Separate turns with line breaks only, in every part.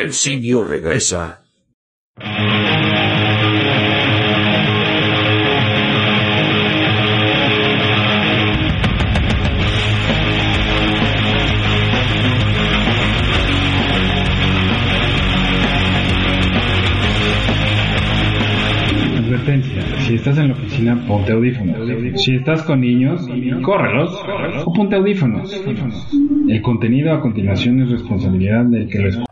El simio regresa.
Advertencia, si estás en la oficina, ponte audífonos. Si estás con niños, córrelos o ponte audífonos. El contenido a continuación es responsabilidad del que lo escucha.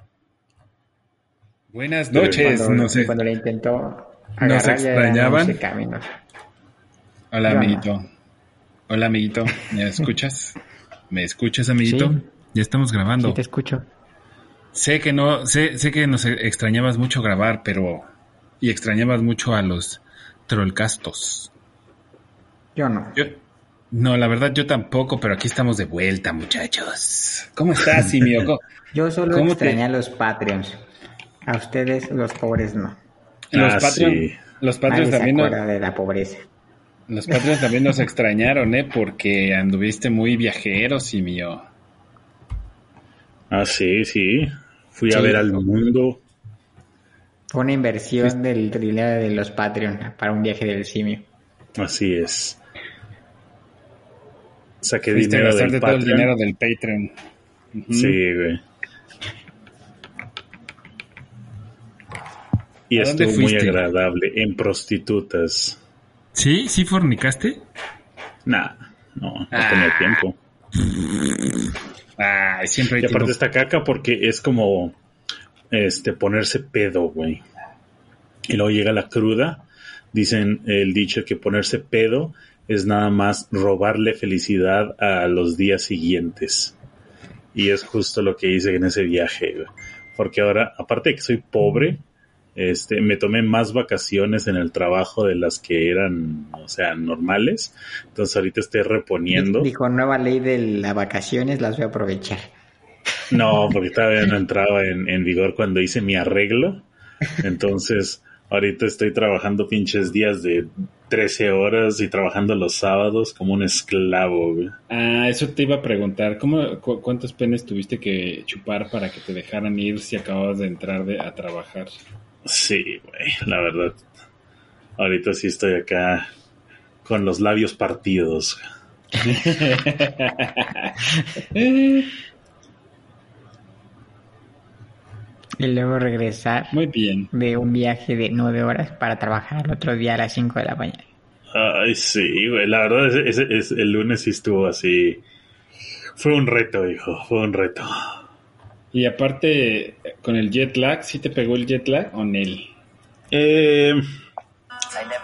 Buenas noches,
cuando,
no sé.
cuando le intentó
¿Nos extrañaban? Hola,
no.
amiguito. Hola, amiguito. ¿Me escuchas? ¿Me escuchas, amiguito?
Sí.
Ya estamos grabando.
Sí te escucho.
Sé que no, sé, sé que nos extrañabas mucho grabar, pero y extrañabas mucho a los trollcastos.
Yo no.
Yo, no, la verdad yo tampoco, pero aquí estamos de vuelta, muchachos. ¿Cómo estás, Simio? ¿Cómo-
Yo solo
¿Cómo te-
extrañé a los Patreons. A ustedes, los pobres, no.
Los
Ah,
Patreon,
sí.
los Patreons también,
de la pobreza.
los Patreons también nos extrañaron, ¿eh? Porque anduviste muy viajero, Simio.
Ah, sí, sí. Fui a ver al mundo.
Fue una inversión del dinero de los Patreon para un viaje del simio.
Así es. Saqué
Fuiste a
dinero del
todo el
Patreon.
dinero del Patreon.
Sí, güey. Y
¿A dónde
estuvo muy agradable. En prostitutas.
¿Sí? ¿Sí fornicaste?
Nah, no, no
Ah.
tenía tiempo.
Ay, siempre hay
Y aparte
tiempo.
está caca porque es como este ponerse pedo, güey. Y luego llega la cruda. Dicen el dicho que ponerse pedo es nada más robarle felicidad a los días siguientes. Y es justo lo que hice en ese viaje, güey. Porque ahora, aparte de que soy pobre, este, me tomé más vacaciones en el trabajo de las que eran, o sea, normales. Entonces ahorita estoy reponiendo.
Dijo, nueva ley de las vacaciones, las voy a aprovechar.
No, porque todavía no entraba en, en vigor cuando hice mi arreglo. Entonces, ahorita estoy trabajando pinches días de 13 horas y trabajando los sábados como un esclavo, güey.
Ah, eso te iba a preguntar. ¿Cómo, cu- ¿Cuántos penes tuviste que chupar para que te dejaran ir si acabas de entrar de- a trabajar?
Sí, güey, la verdad. Ahorita sí estoy acá con los labios partidos.
Y luego regresar
Muy bien.
de un viaje de nueve horas para trabajar el otro día a las 5 de la mañana.
Ay, sí, güey, la verdad, ese, ese- ese- el lunes sí estuvo así. Fue un reto, hijo, fue un reto.
Y aparte, con el jet lag, ¿sí te pegó el jet lag o Nel?
Eh,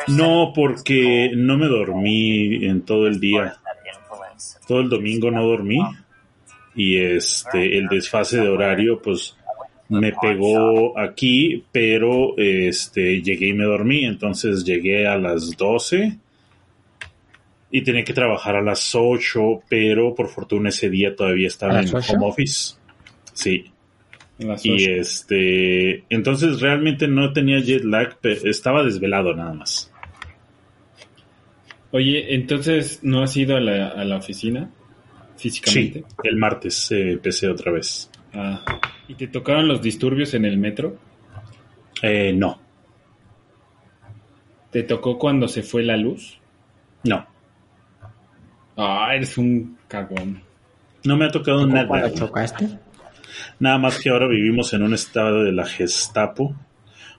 no, porque no me dormí en todo el día. Todo el domingo no dormí. Y este, el desfase de horario, pues, me pegó aquí, pero este, llegué y me dormí. Entonces llegué a las 12 y tenía que trabajar a las 8, pero por fortuna ese día todavía
¿A
estaba en home office. Sí. Y este, entonces realmente no tenía jet lag, pe- estaba desvelado nada más.
Oye, entonces, ¿no has ido a la, a la oficina físicamente?
Sí, el martes eh, empecé otra vez.
Ah. ¿Y te tocaron los disturbios en el metro?
Eh, no,
¿Te tocó cuando se fue la luz?
no,
Ah, eres un cagón.
no me ha tocado
¿Cómo
nada.
cuando
güey.
chocaste?
Nada más que ahora vivimos en un estado de la Gestapo,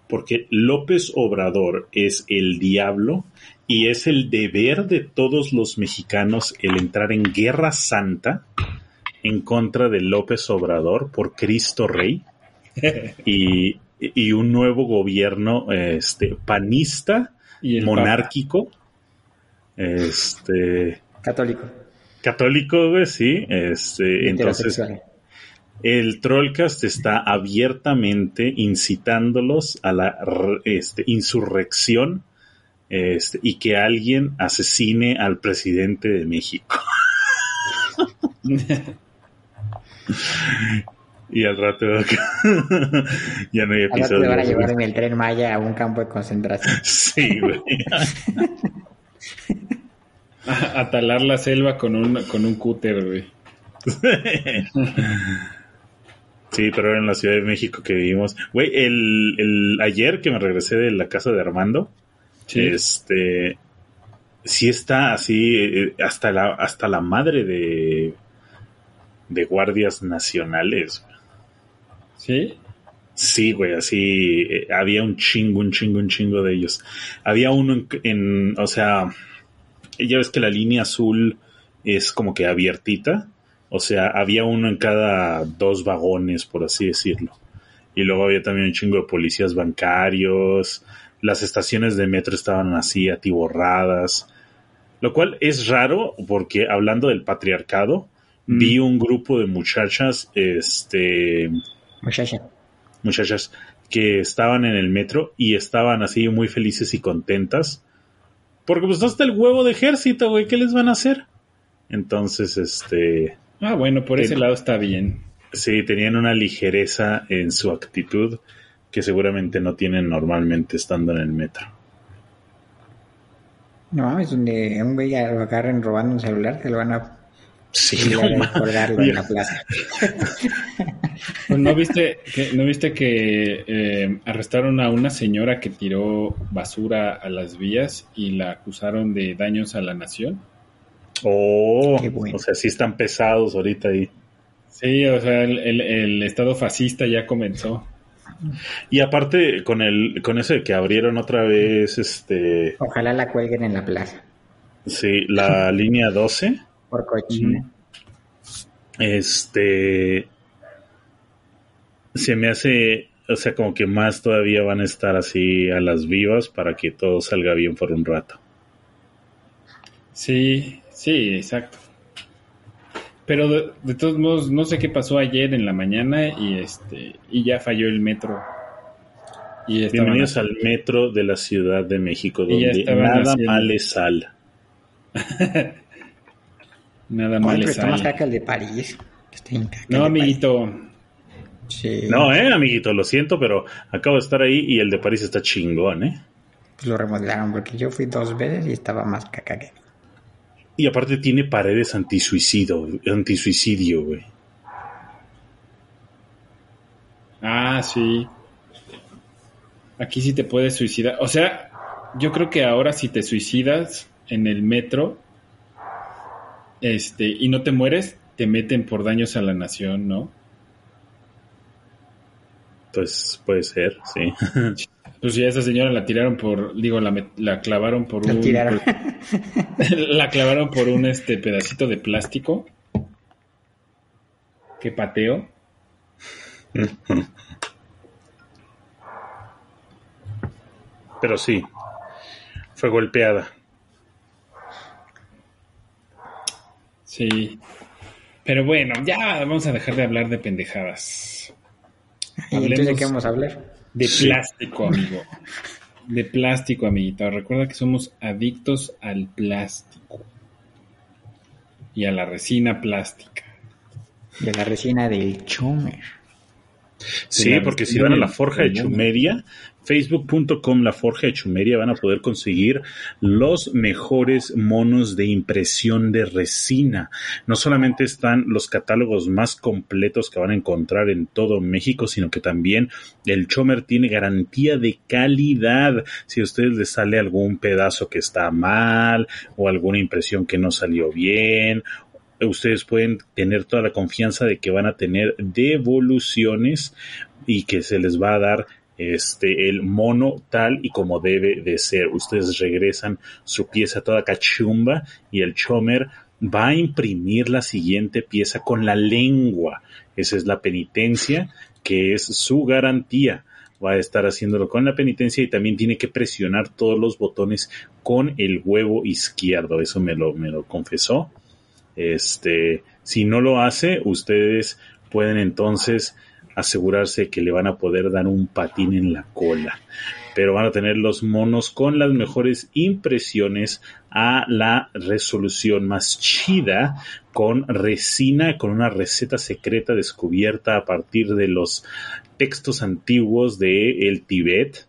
porque López Obrador es el diablo y es el deber de todos los mexicanos el entrar en guerra santa en contra de López Obrador por Cristo Rey y, y un nuevo gobierno este, panista,
Y
monárquico, este,
Católico.
católico, güey, sí, este, entonces. El Trollcast está abiertamente incitándolos a la este, insurrección este, y que alguien asesine al presidente de México. y al rato ya no hay
Ahora te van a
episodios.
llevar en el tren Maya a un campo de concentración.
Sí, güey.
A, a talar la selva con un, con un cúter, güey.
Sí, pero era en la Ciudad de México que vivimos. Güey, el, el ayer que me regresé de la casa de Armando,
Sí.
este sí está así eh, hasta la hasta la madre de de guardias nacionales.
¿Sí?
Sí, güey, así eh, había un chingo, un chingo, un chingo de ellos. Había uno en, en- o sea, ya ves que la línea azul es como que abiertita, o sea, había uno en cada dos vagones, por así decirlo. Y luego había también un chingo de policías bancarios, las estaciones de metro estaban así atiborradas, lo cual es raro porque hablando del patriarcado,
Mm.
vi un grupo de muchachas, este,
Muchacha.
muchachas que estaban en el metro y estaban así muy felices y contentas. Porque pues hasta el huevo de ejército, güey, ¿qué les van a hacer? Entonces, este,
Ah, bueno, por ese lado está bien.
sí, tenían una ligereza en su actitud que seguramente no tienen normalmente estando en el metro.
No mames, donde un güey lo agarren robando un celular, se lo van a
Sí, no
colgarlo en la plaza.
Pues, ¿No viste que, ¿no viste que eh, arrestaron a una señora que tiró basura a las vías y la acusaron de daños a la nación?
Oh,
Qué bueno.
o sea, sí están pesados ahorita ahí.
Sí, o sea, el, el- el estado fascista ya comenzó.
Y aparte, con el, con eso de que abrieron otra vez, este,
Ojalá la cuelguen en la plaza.
sí, la línea 12.
Por cochina.
Este se me hace, o sea, como que más todavía van a estar así a las vivas para que todo salga bien por un rato.
Sí, sí, exacto. Pero de, de todos modos, no sé qué pasó ayer en la mañana y este y ya falló el metro. Y
Bienvenidos al metro de la Ciudad de México, donde nada
haciendo-
mal es sal.
Nada mal
pero
les
está más caca el de París. Está
No, amiguito.
París. Sí.
No, eh, amiguito, lo siento, pero acabo de estar ahí y el de París está chingón, eh.
Pues lo remodelaron porque yo fui dos veces y estaba más caca que.
Y aparte tiene paredes antisuicidio, antisuicidio, güey.
Ah, sí. Aquí sí te puedes suicidar. O sea, yo creo que ahora si te suicidas en el metro este y no te mueres, te meten por daños a la nación, ¿no?
Pues puede ser, sí.
Pues si a esa señora la tiraron por, digo, la, met- la clavaron por
La
un...
tiraron.
la clavaron por un este pedacito de plástico que pateó.
Pero sí, fue golpeada.
Sí. Pero bueno, ya vamos a dejar de hablar de pendejadas.
¿Y entonces de
Hablemos-
qué vamos a hablar?
De
Sí.
plástico, amigo. De plástico, amiguita. Recuerda que somos adictos al plástico. Y a la resina plástica.
De la resina del Chomer.
Sí, porque si van a la Forja de. Chumeria, facebook.com la Forja de Chumeria, van a poder conseguir los mejores monos de impresión de resina. No solamente están los catálogos más completos que van a encontrar en todo México, sino que también el Chomer tiene garantía de calidad. Si a ustedes les sale algún pedazo que está mal o alguna impresión que no salió bien ustedes pueden tener toda la confianza de que van a tener devoluciones y que se les va a dar este el mono tal y como debe de ser. Ustedes regresan su pieza toda cachumba y el chomer va a imprimir la siguiente pieza con la lengua. Esa es la penitencia que es su garantía. Va a estar haciéndolo con la penitencia y también tiene que presionar todos los botones con el huevo izquierdo. Eso me lo, me lo confesó. Este, si no lo hace, ustedes pueden entonces asegurarse que le van a poder dar un patín en la cola. Pero van a tener los monos con las mejores impresiones a la resolución más chida con resina, con una receta secreta descubierta a partir de los textos antiguos de el Tibet,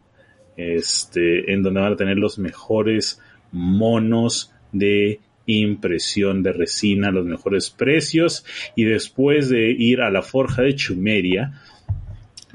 este, en donde van a tener los mejores monos de impresión de resina a los mejores precios y después de ir a la forja de Chumeria,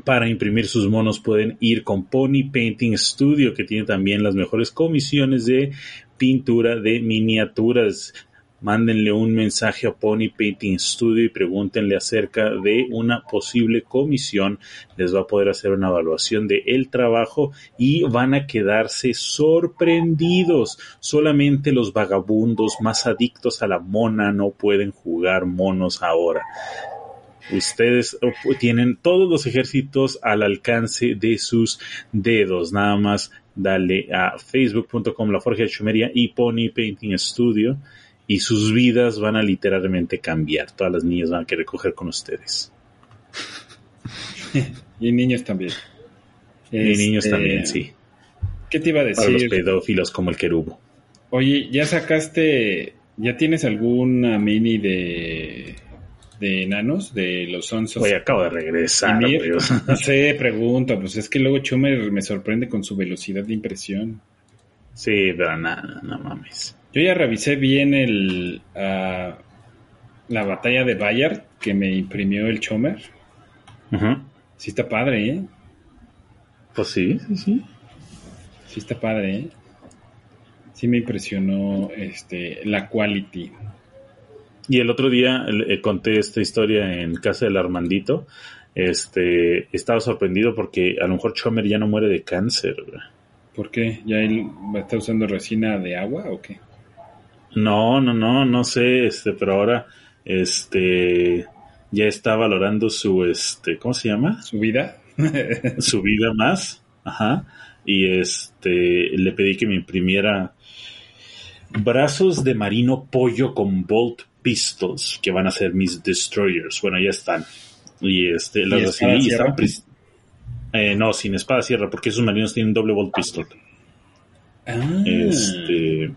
para imprimir sus monos pueden ir con Pony Painting Studio, que tiene también las mejores comisiones de pintura de miniaturas. Mándenle un mensaje a Pony Painting Studio y pregúntenle acerca de una posible comisión. Les va a poder hacer una evaluación de el trabajo y van a quedarse sorprendidos. Solamente los vagabundos más adictos a la mona no pueden jugar monos ahora. Ustedes tienen todos los ejércitos al alcance de sus dedos. Nada más dale a facebook.com la Forja de Chumeria y Pony Painting Studio y sus vidas van a literalmente cambiar. Todas las niñas van a querer coger con ustedes.
y niños también.
Y niños
Este,
también, sí.
¿Qué te iba a
Para los
decir?
pedófilos como el querubo.
Oye, ¿ya sacaste, ya tienes alguna mini de, de enanos de los onzos?
Oye, acabo de regresar.
No sé, pregunto, pues es que luego Chumer me sorprende con su velocidad de impresión.
Sí, pero nada, no mames.
Yo ya revisé bien el ah, la batalla de Bayard que me imprimió el Chomer.
Ujú.
Sí está padre, ¿eh?
Pues sí, sí, sí.
Sí está padre, ¿eh? Sí me impresionó este la quality.
Y el otro día eh, conté esta historia en casa del Armandito. Este, estaba sorprendido porque a lo mejor Chomer ya no muere de cáncer.
¿Por qué? ¿Ya él está usando resina de agua o qué?
No, no, no, no sé, este, pero ahora, este, ya está valorando su, este, ¿cómo se llama?
¿Su vida?
Su vida más, ajá, y este, le pedí que me imprimiera brazos de marino pollo con bolt pistols, que van a ser mis destroyers, bueno, ya están, y este, los
¿Y espada
recibí y estaban eh, no, sin espada sierra, porque esos marinos tienen doble bolt pistol.
Ah,
Este.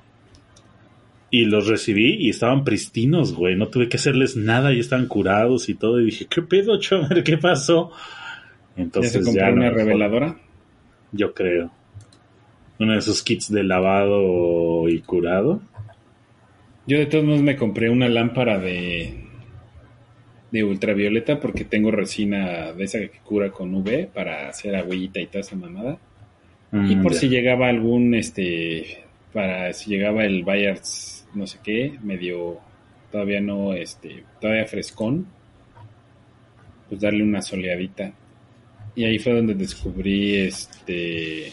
Y los recibí y estaban pristinos, güey. No tuve que hacerles nada y estaban curados y todo. Y dije, ¿qué pedo, Chomer? ¿Qué pasó?
¿Ya
Entonces
se compró
ya. a lo
una reveladora?
Yo creo. Uno de esos kits de lavado y curado.
Yo de todos modos me compré una lámpara de de ultravioleta porque tengo resina de esa que cura con UV para hacer agüita y toda esa mamada. y
Mm,
por
ya.
si llegaba algún este para si llegaba el Bayards no sé qué, medio todavía no este todavía frescón, pues darle una soleadita. Y ahí fue donde descubrí este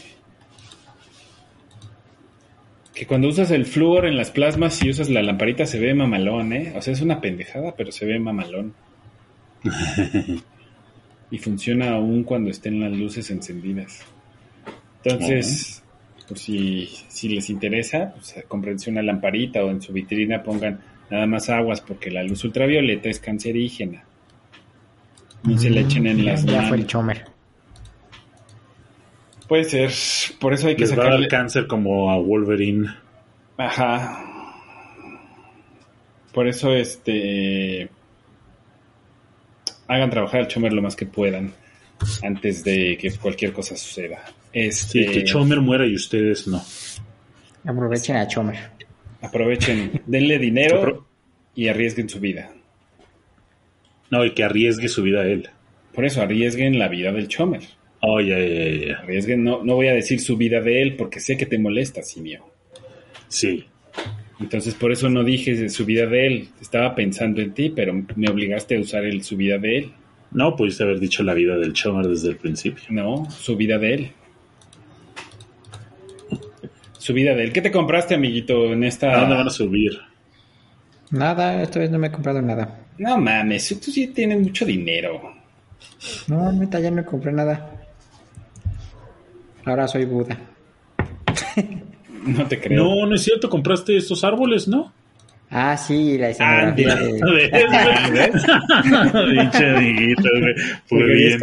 que cuando usas el flúor en las plasmas y usas la lamparita se ve mamalón, ¿eh? O sea, es una pendejada, pero se ve mamalón. y funciona aún cuando estén las luces encendidas. Entonces, pues si, si les interesa, pues cómprense una lamparita o en su vitrina pongan nada más aguas porque la luz ultravioleta es cancerígena. No se le echen en las
Ya fue el
manos.
chomer.
Puede ser, por eso hay que
dar
sacarle...
cáncer como a Wolverine.
Ajá. Por eso, este. Hagan trabajar al Chomer lo más que puedan antes de que cualquier cosa suceda. Este,
Sí, que Chomer muera y ustedes no.
Aprovechen a chomer.
aprovechen, denle dinero y arriesguen su vida.
No, y que arriesgue su vida a él.
Por eso, arriesguen la vida del Chomer.
Oh, ya, ya, ya, ya.
Arriesguen, no, no voy a decir su vida de él porque sé que te molesta, Simio.
Sí.
Entonces, por eso no dije su vida de él. Estaba pensando en ti, pero me obligaste a usar el, su vida de él.
No, pudiste haber dicho la vida del Chomer desde el principio.
No, su vida de él. Su vida de él. ¿Qué te compraste, amiguito, en
¿A
esta...?
dónde van a subir?
Nada, esta vez no me he comprado nada.
No mames, tú sí tienes mucho dinero.
No, neta, ya no compré nada. Ahora soy Buda.
No te creo.
No, no es cierto, compraste estos árboles, ¿no?
Ah, sí, la escenografía.
Pinche amiguito, güey.
¿eh?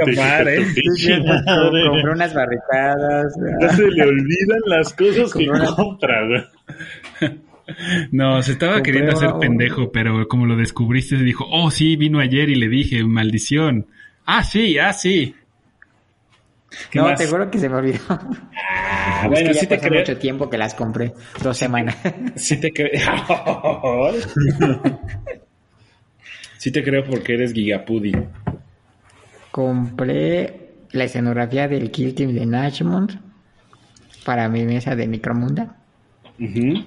compré unas barricadas.
Ya se le olvidan las cosas que compra, güey.
No, se estaba
Compré
queriendo hacer
una-
pendejo, pero como lo descubriste, se dijo, oh, sí, vino ayer y le dije, maldición. Ah, sí, ah, sí. ¿Qué
no,
más?
te juro que se me olvidó.
Ah,
Es
bueno,
que ya
sí te creo.
mucho tiempo que las compré. Dos semanas.
Sí te creo. sí te creo porque eres gigapudi.
compré la escenografía del Kill Team de Nashmont para mi mesa de Micromunda.
Ujú.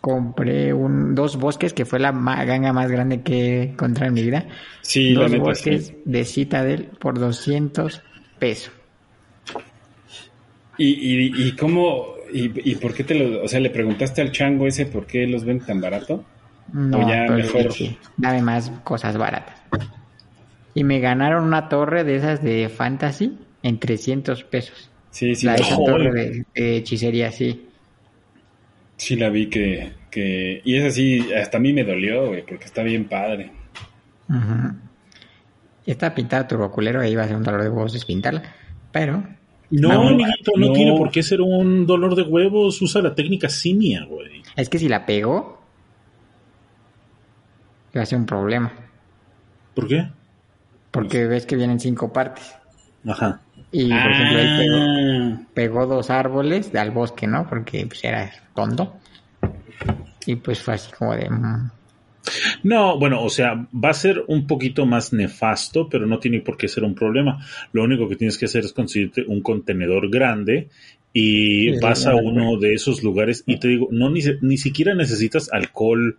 Compré un, dos bosques, que fue la ma- ganga más grande que he encontrado en mi vida.
Sí, la
dos
neta,
bosques
sí.
de Citadel por 200 pesos.
¿Y, y, y cómo, y, y por qué te lo, o sea, le preguntaste al chango ese por qué los ven tan barato?
No,
O ya mejor.
dije, dame más cosas baratas. Y me ganaron una torre de esas de Fantasy en 300 pesos.
Sí, sí,
la esa torre de, de hechicería, sí.
sí la vi que, que, y es así, hasta a mí me dolió, güey, porque está bien padre.
Ujú. Está pintada turboculero, ahí va a ser un dolor de huevos despintarla. Pero
No,
No,
amiguito, no,
no.
tiene por qué ser un dolor de huevos. Usa la técnica simia, güey.
es que si la pegó, va a ser un problema.
¿Por qué?
Porque ves que vienen cinco partes.
Ajá.
Y por ejemplo, pegó,
Ah,
pegó dos árboles al bosque, ¿no? Porque pues era tonto. Y pues fue así como de...
No, bueno, o sea, va a ser un poquito más nefasto, pero no tiene por qué ser un problema. Lo único que tienes que hacer es conseguirte un contenedor grande y
Sí,
vas a uno de esos lugares y te digo, no ni, ni siquiera necesitas alcohol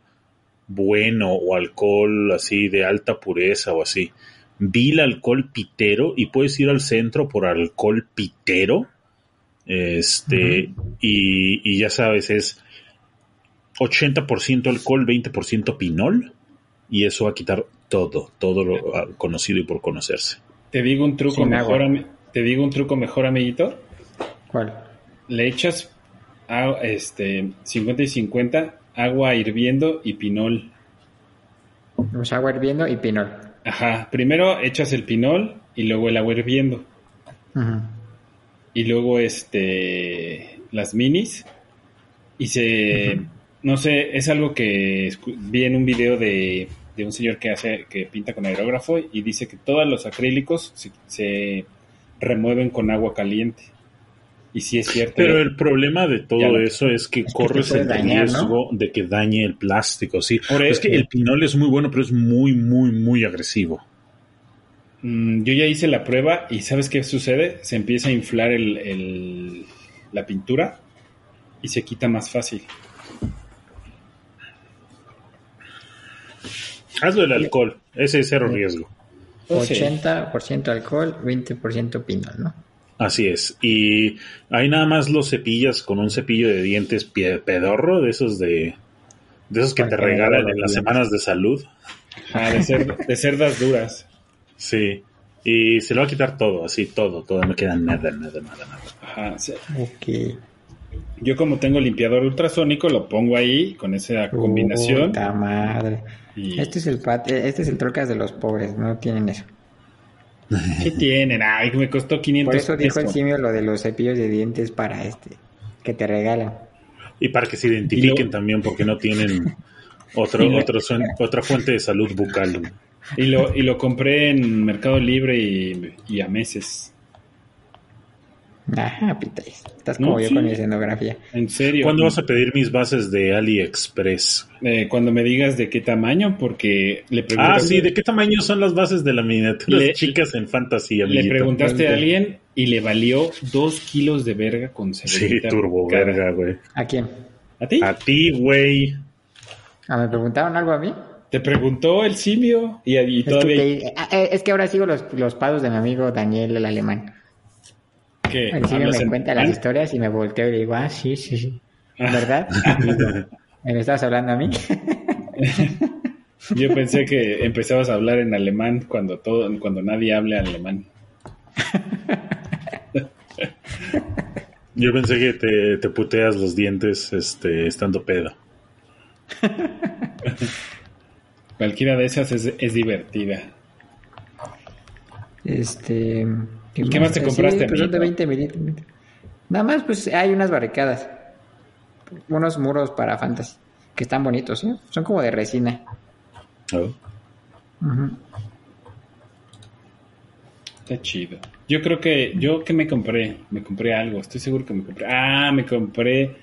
bueno o alcohol así de alta pureza o así. Vil alcohol pitero y puedes ir al centro por alcohol pitero. Este, y, y ya sabes, es 80% alcohol, 20% pinol, y eso va a quitar todo, todo lo ah, conocido y por conocerse.
te digo un truco
Sin
mejor, te digo un truco mejor, amiguito.
¿Cuál?
Le echas a, este 50 y 50 agua hirviendo y pinol.
Pues agua hirviendo y pinol.
Ajá, primero echas el pinol y luego el agua hirviendo. Y luego este las minis y se no sé es algo que vi en un video de, de un señor que hace que pinta con aerógrafo y dice que todos los acrílicos se, se remueven con agua caliente y sí es cierto
Pero
¿eh?
el problema de todo
lo-
eso es que corres el
dañar, ¿no?
riesgo de que dañe el plástico, sí.
Por
es
eso-
que el pinol es muy bueno, pero es muy, muy, muy agresivo.
Mm, yo ya hice la prueba y ¿sabes qué sucede? Se empieza a inflar el, el- la pintura y se quita más fácil.
Hazlo el alcohol, ese es cero riesgo.
Oh, sí.
80% alcohol, 20% pinol, ¿no?
Así es. Y ahí nada más los cepillas con un cepillo de dientes pedorro, de esos de, de esos que
Para
te regalan en las
dientes.
semanas de salud.
Ah, de, cer- de cerdas duras.
Sí. Y se lo va a quitar todo, así, todo, todo. No queda nada, nada, nada, nada.
Ajá, sí.
Ok.
Yo como tengo limpiador ultrasónico, lo pongo ahí con esa combinación.
Puta madre.
Y
Este es el pat este es el trocas de los pobres, no tienen eso.
¿Qué tienen? Ay, me costó 500
Por eso dijo el simio lo de los cepillos de dientes para este que te regalan.
Y para que se identifiquen
lo-
también, porque no tienen otro, otro otra fuente de salud bucal.
Y lo, y lo compré en Mercado Libre y, y a meses.
Ajá, pitáis. Estás
No,
como yo
sí.
con mi escenografía.
En serio.
¿Cuándo vas a pedir mis bases de AliExpress?
Eh, cuando me digas de qué tamaño, porque le
Ah,
preguntaste,
sí, ¿de qué tamaño son las bases de la miniatura
Le-
chicas en Fantasy,
le preguntaste a alguien y le valió dos kilos de verga con
Sí,
cebollita
turbo verga, güey.
¿A quién?
¿A ti?
A ti, güey.
¿Ah, ¿Me preguntaron algo a mí?
Te preguntó el simio y, y
Es que,
todavía...
te- ah, eh, es que ahora sigo los, los pasos de mi amigo Daniel el alemán.
¿Qué?
El simio
¿Hablas
me
en
cuenta las historias y me volteo y le digo, ah, sí, sí, sí. ¿Verdad? ¿Me estabas hablando a mí?
Yo pensé que empezabas a hablar en alemán cuando todo, cuando nadie hable alemán.
Yo pensé que te, te puteas los dientes este, estando pedo.
Cualquiera de esas es, es divertida.
Este.
¿Qué más te
Sí,
compraste,
pues son de
amiguito?
20 milímetros. Nada más, pues hay unas barricadas. Unos muros para fantasy. Que están bonitos, ¿eh? Son como de resina.
Oh.
Está chido. Yo creo que, yo que me compré, me compré algo, estoy seguro que me compré. Ah, me compré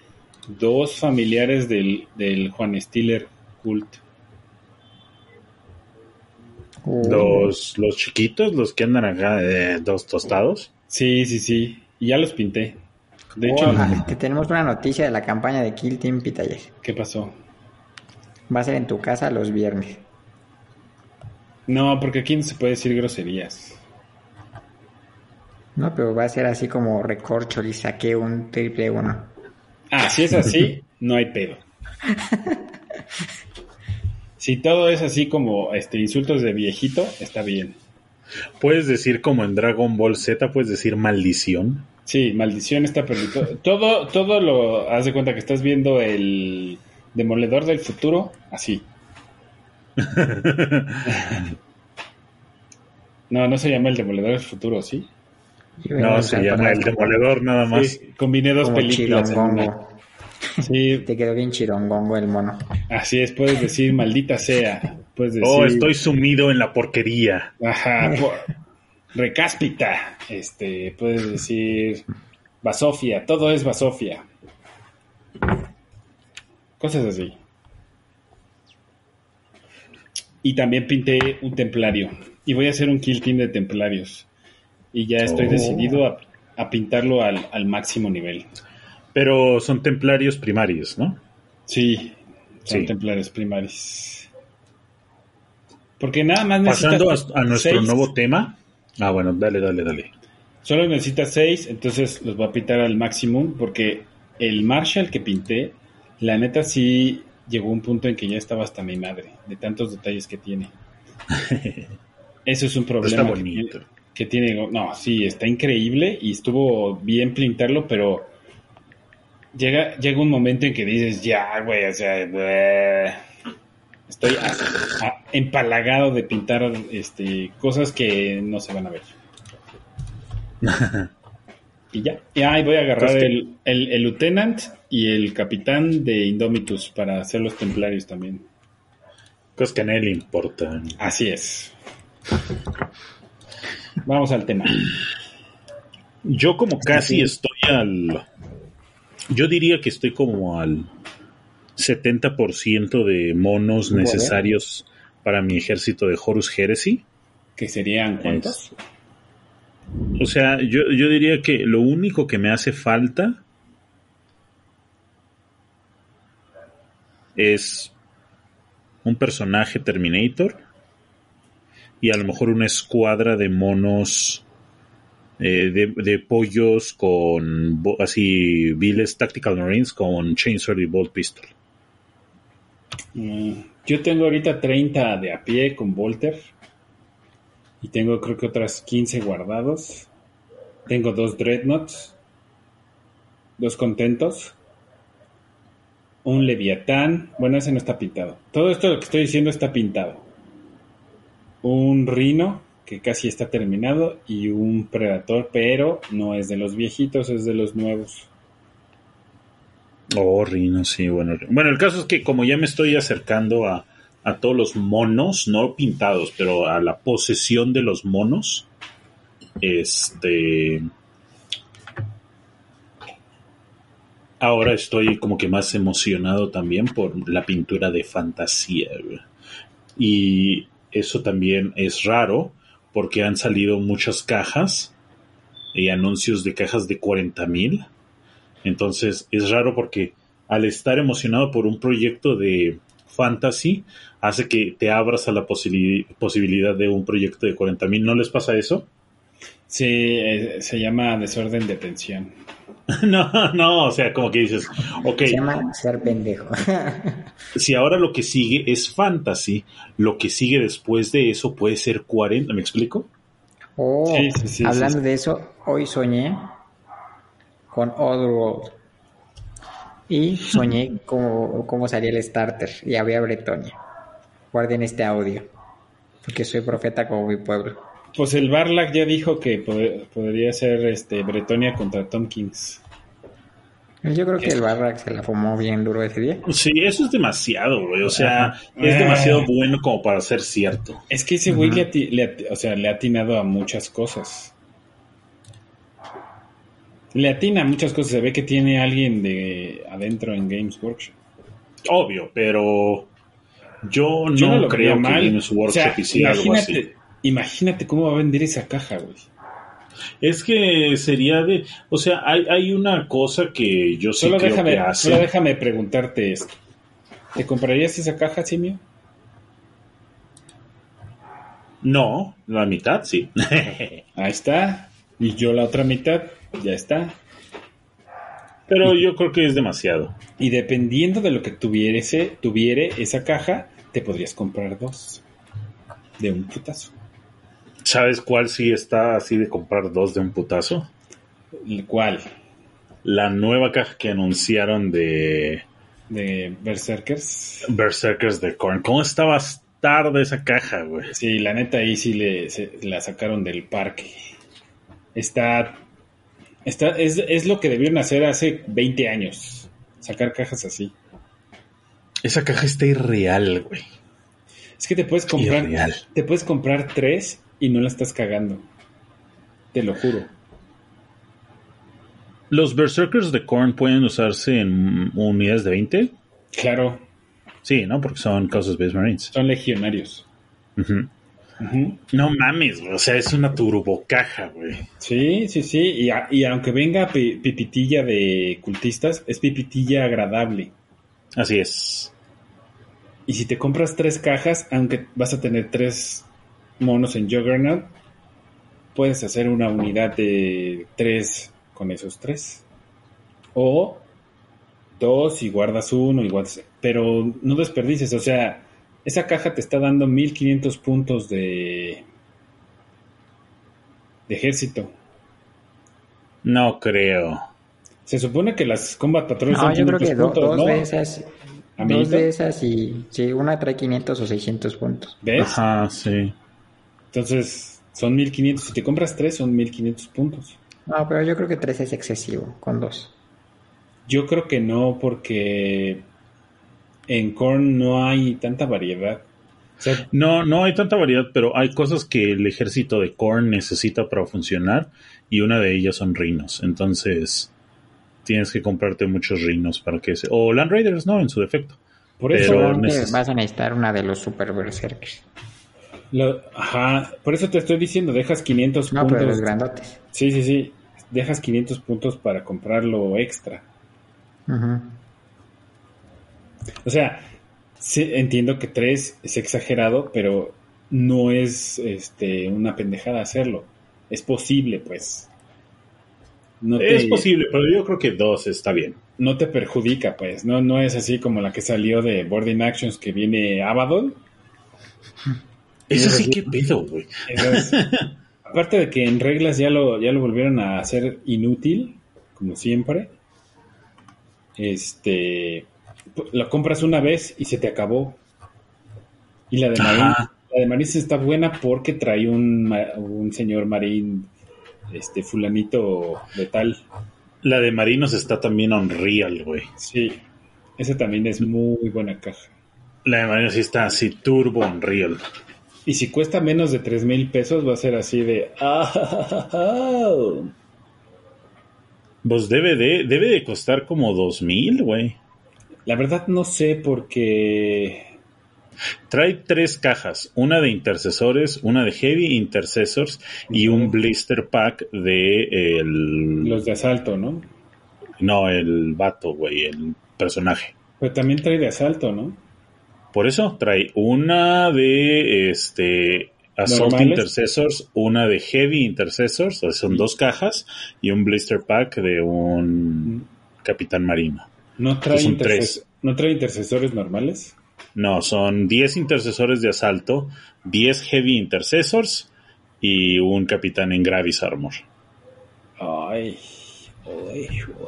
dos familiares del, del Juan Stiller Cult.
Los, los chiquitos, los que andan acá, eh, dos tostados.
Sí, sí, sí. Y ya los pinté. De hecho,
que tenemos una noticia de la campaña de Kill Team Pitayer.
¿qué pasó?
Va a ser en tu casa los viernes.
No, porque aquí no se puede decir groserías.
No, pero va a ser así como recorcho y saqué un triple uno.
Ah, si es así, no hay pedo. Si todo es así como este insultos de viejito, está bien.
Puedes decir como en Dragon Ball Z, puedes decir maldición.
Sí, maldición está perdido. Todo, todo lo haz de cuenta que estás viendo el demoledor del futuro, así. No, no se llama el demoledor del futuro, ¿sí?
No, se llama el demoledor nada más.
Sí, combiné dos
como
películas en una. Sí,
Te quedó bien chirongongo el mono.
así es, puedes decir maldita sea. Puedes decir.
Oh, estoy sumido en la porquería.
Ajá, por- recáspita. Este, puedes decir basofia, todo es basofia. Cosas así. Y también pinté un templario. Y voy a hacer un kill team de templarios. Y ya estoy
Oh.
decidido a, a pintarlo al, al máximo nivel.
Pero son templarios primarios, ¿no?
Sí, son
Sí.
templarios primarios. Porque nada más
Pasando a, nuestro
seis.
nuevo tema. Ah, bueno, dale, dale, dale.
Solo necesitas 6, entonces los voy a pintar al máximo porque el Marshall que pinté, la neta sí llegó a un punto en que ya estaba hasta mi madre, de tantos detalles que tiene. Eso es un problema.
está
que
bonito.
tiene- Que tiene, no, sí, está increíble y estuvo bien pintarlo, pero llega, llega un momento en que dices, ya, güey, o sea, bleh". estoy a- a- empalagado de pintar este, cosas que no se van a ver. Y ya. Y ahí voy a agarrar el, el, el lieutenant y el capitán de Indomitus para hacer los templarios también.
Cosas que a nadie le importan.
Así es. Vamos al tema.
Yo como casi estoy al... Yo diría que estoy como al 70% de monos necesarios para mi ejército de Horus Heresy.
Que serían cuántos?
O sea, yo, yo diría que lo único que me hace falta es un personaje Terminator y a lo mejor una escuadra de monos eh, de, pollos con así viles Tactical Marines con Chainsaw y Bolt Pistol.
Mm, yo tengo ahorita 30 de a pie con Volter. Y tengo creo que otras 15 guardados. Tengo dos Dreadnoughts. Dos contentos. Un Leviatán. Bueno, ese no está pintado. Todo esto lo que estoy diciendo está pintado. Un Rhino, que casi está terminado. Y un Predator, pero no es de los viejitos, es de los nuevos.
Oh, Rino, sí, bueno. Bueno, el caso es que como ya me estoy acercando a, a todos los monos, no pintados, pero a la posesión de los monos, este... Ahora estoy como que más emocionado también por la pintura de fantasía. Y eso también es raro porque han salido muchas cajas y anuncios de cajas de 40 mil. Entonces es raro porque al estar emocionado por un proyecto de fantasy, hace que te abras a la posibili- posibilidad de un proyecto de 40 mil. ¿No les pasa eso?
Sí, eh, se llama desorden de atención.
no, no, o sea, como que dices, ok,
Se llama ser pendejo.
si ahora lo que sigue es fantasy, lo que sigue después de eso puede ser 40, ¿me explico?
Oh,
Sí, sí, sí,
hablando
sí, sí.
de eso, hoy soñé con Oddworld. Y soñé cómo, cómo salía el starter y había Bretonia. Guarden este audio. Porque soy profeta como mi pueblo.
Pues el Barlack ya dijo que pod- podría ser este Bretonia contra Tom Kings.
Yo creo que el Barrack se la fumó bien duro ese día.
Sí, eso es demasiado, güey. O sea, es
Eh.
demasiado bueno como para ser cierto.
Es que ese güey le, ati- le ati- o sea, le ha atinado a muchas cosas. Le atina a muchas cosas. Se ve que tiene alguien de adentro en Games Workshop.
Obvio, pero yo no,
Yo no lo
creo
vería
que Games Workshop hiciera algo así.
Imagínate, cómo va a vender esa caja, güey.
Es que sería de, o sea, hay, hay una cosa que yo sí
Solo
creo
déjame,
que hace.
solo déjame preguntarte esto. ¿Te comprarías esa caja, Simio?
No, la mitad sí.
Ahí está. Y yo la otra mitad, ya está.
Pero yo creo que es demasiado.
Y dependiendo de lo que tuviese, tuviere esa caja, te podrías comprar dos. De un putazo.
¿Sabes cuál sí está así de comprar dos de un putazo?
¿El cual?
La nueva caja que anunciaron de
De Berserkers.
Berserkers de Korn. ¿Cómo está bastarda esa caja, güey?
Sí, la neta ahí sí le, se- la sacaron del parque. Está. está es, es lo que debieron hacer hace 20 años. Sacar cajas así.
Esa caja está irreal, güey.
Es que te puedes comprar.
Irreal.
Te puedes comprar tres y no la estás cagando. Te lo juro.
¿Los Berserkers de Korn pueden usarse en unidades de 20?
Claro,
Sí, ¿no? Porque son cosas Space Marines.
son legionarios. Ujú.
No mames, güey. O sea, es una turbocaja, güey.
Sí, sí, sí. Y, a- y aunque venga pi- pipitilla de cultistas, es pipitilla agradable.
Así es.
Y si te compras tres cajas, aunque vas a tener tres monos en Juggernaut, puedes hacer una unidad de tres con esos tres. O dos y guardas uno y guardas... Pero no desperdices, o sea, esa caja te está dando 1500 puntos de... de ejército.
No creo.
Se supone que las Combat Patrols
No,
son
yo creo
500
que do-
puntos,
dos
¿no?
de esas.
Amiguito.
Dos de esas y sí, una trae 500 o 600 puntos.
¿Ves?
Ajá, sí.
Entonces, son 1500. Si te compras tres, son 1500 puntos.
No, pero yo creo que tres es excesivo, con dos.
Yo creo que no, porque en Korn no hay tanta variedad. O sea,
No, no hay tanta variedad, pero hay cosas que el ejército de Korn necesita para funcionar y una de ellas son rinos. Entonces, tienes que comprarte muchos rinos para que se... O Land Raiders, no, en su defecto.
por eso,
Pero
vas a necesitar una de los Super Berserkers.
Lo- ajá, por eso te estoy diciendo, dejas 500
No,
puntos.
pero los grandotes.
Sí, sí, sí. Dejas 500 puntos para comprarlo extra.
Ujú.
O sea, sí, entiendo que tres es exagerado, pero no es este, una pendejada hacerlo. Es posible, pues. No te,
Es posible, pero yo creo que dos está bien.
no te perjudica, pues. No, no es así como la que salió de Boarding Actions que viene Abaddon.
Eso sí, qué pedo, güey.
Aparte de que en reglas ya lo, ya lo volvieron a hacer inútil, como siempre. Este lo compras una vez y se te acabó. Y la de. Marín, la de Marín está buena porque trae un, un señor Marín, este fulanito de tal.
La de Marinos está también Unreal, güey.
Sí, esa también es muy buena caja.
La de Marinos sí está así, Turbo Unreal.
Y si cuesta menos de tres mil pesos, va a ser así de. "Ah,
Pues debe de, debe de costar como dos mil, güey.
La verdad no sé porque
Trae tres cajas, una de intercesores, una de heavy intercessors y un blister pack de el
los de asalto, ¿no?
no el vato, güey, el personaje.
Pero también trae de asalto, ¿no?
Por eso trae una de este Assault
¿Normales?
Intercessors, una de Heavy Intercessors, o sea, son dos cajas, y un blister pack de un Capitán Marino.
No trae,
Son tres.
¿No trae intercesores normales.
No, son 10 intercesores de asalto, 10 Heavy Intercessors y un Capitán en Gravis Armor.
Ay, ay,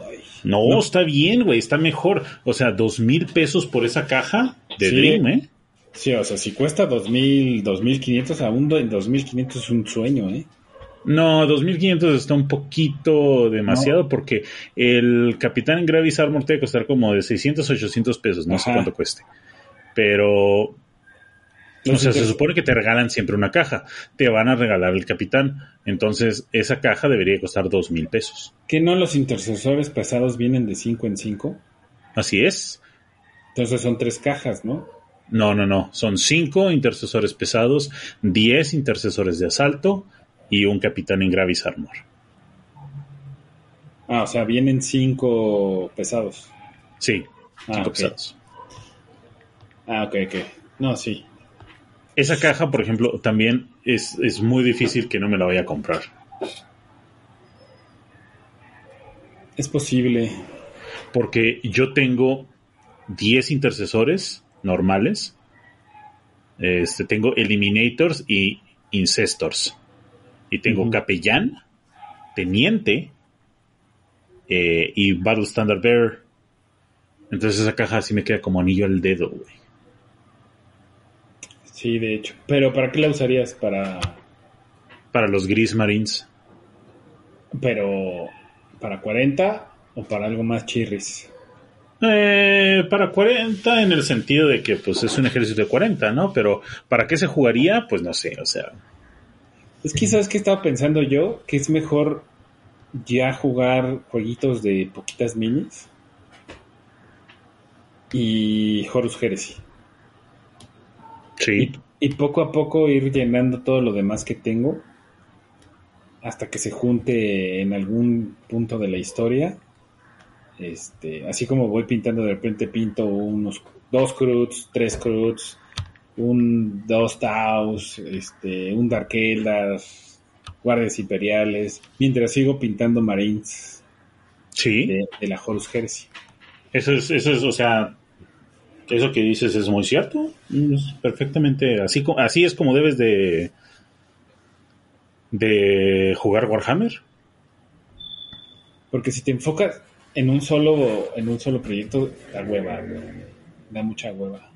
ay.
No, está bien, güey, está mejor. O sea, dos mil pesos por esa caja de
Sí.
Dream, ¿eh?
Sí, o sea, si cuesta 2000, 2500, aún do- en 2500 es un sueño, ¿eh?
No, 2500 está un poquito demasiado porque el Capitán Gravis Armor te va a costar como de 600 800 pesos, no sé cuánto cueste. Pero o sea, se supone que te regalan siempre una caja. Te van a regalar el capitán. Entonces, esa caja debería costar dos mil pesos.
¿Que no los intercesores pesados vienen de 5 en 5?
Así es.
Entonces son tres cajas, ¿no?
No, no, no. Son cinco intercesores pesados, 10 intercesores de asalto y un capitán en Gravis Armor.
Ah, o sea, vienen cinco pesados.
Sí,
Ah,
cinco
ok.
pesados.
Ah, ok, ok. No, sí.
Esa caja, por ejemplo, también es, es muy difícil que no me la vaya a comprar.
Es posible.
Porque yo tengo 10 intercesores normales. Este, tengo Eliminators y Incestors. Y tengo. Capellán, Teniente eh, y Battle Standard Bearer. Entonces esa caja sí me queda como anillo al dedo, güey.
Sí, de hecho. Pero ¿para qué la usarías? Para...
Para los Gris Marines.
Pero... ¿Para 40 o para algo más chirris?
Eh, para 40 en el sentido de que pues es un ejército de 40, ¿no? Pero ¿para qué se jugaría? Pues no sé, o sea,
Es que, ¿sabes qué estaba pensando yo? Que es mejor ya jugar jueguitos de poquitas minis y Horus Heresy.
Sí.
Y, y poco a poco ir llenando todo lo demás que tengo hasta que se junte en algún punto de la historia. Este, así como voy pintando, de repente pinto unos dos Croods, tres Croods, un dos Taus, este, un Dark Eldar, guardias imperiales, mientras sigo pintando Marines
Sí.
de, de la Horus Heresy.
Eso es, eso es, o sea, eso que dices es muy cierto. Es perfectamente así, así es como debes de de jugar Warhammer.
Porque si te enfocas en un solo, en un solo proyecto, da hueva, da mucha hueva.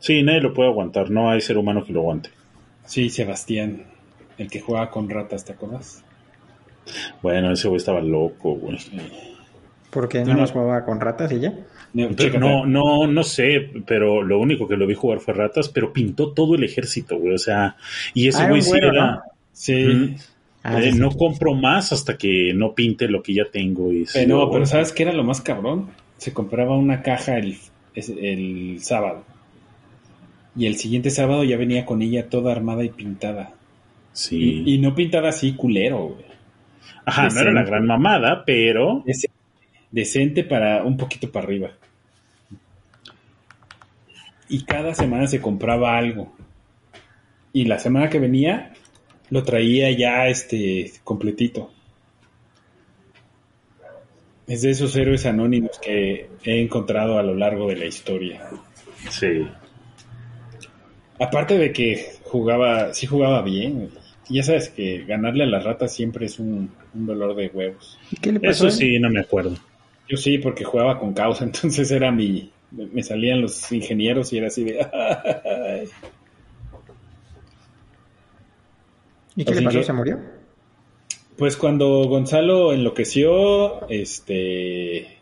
Sí, nadie lo puede aguantar. No hay ser humano que lo aguante.
Sí, Sebastián, el que juega con ratas, ¿te acuerdas?
Bueno, ese güey estaba loco, güey.
Porque no
no-
nos jugaba con ratas y ya.
No,
Pero no, no, no sé, pero lo único que lo vi jugar fue ratas, pero pintó todo el ejército, güey. O sea, y ese
Ah,
güey
un
sí era.
¿no?
Sí,
Mm,
Ah,
eh,
sí,
no compro más hasta que no pinte lo que ya tengo. Y
Eh, no, pero ¿sabes qué era lo más cabrón? Se compraba una caja el, el sábado. Y el siguiente sábado ya venía con ella toda armada y pintada.
Sí.
Y, y no pintada así culero, güey.
Ajá, no era la gran mamada, pero
decente para un poquito para arriba. Y cada semana se compraba algo. Y la semana que venía lo traía ya este completito. Es de esos héroes anónimos que he encontrado a lo largo de la historia.
sí.
Aparte de que jugaba, sí jugaba bien. Ya sabes que ganarle a las ratas siempre es un, un dolor de huevos.
¿Y qué le pasó?
Eso sí, no me acuerdo.
Yo sí, porque jugaba con causa, entonces era mi... Me salían los ingenieros y era así de...
¿Y qué
Así
le pasó?
que-
¿Se murió?
Pues cuando Gonzalo enloqueció, este...